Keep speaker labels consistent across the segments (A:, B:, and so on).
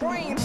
A: Chainsaw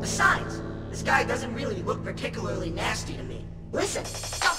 B: Besides, this guy doesn't really look particularly nasty to me. Listen, stop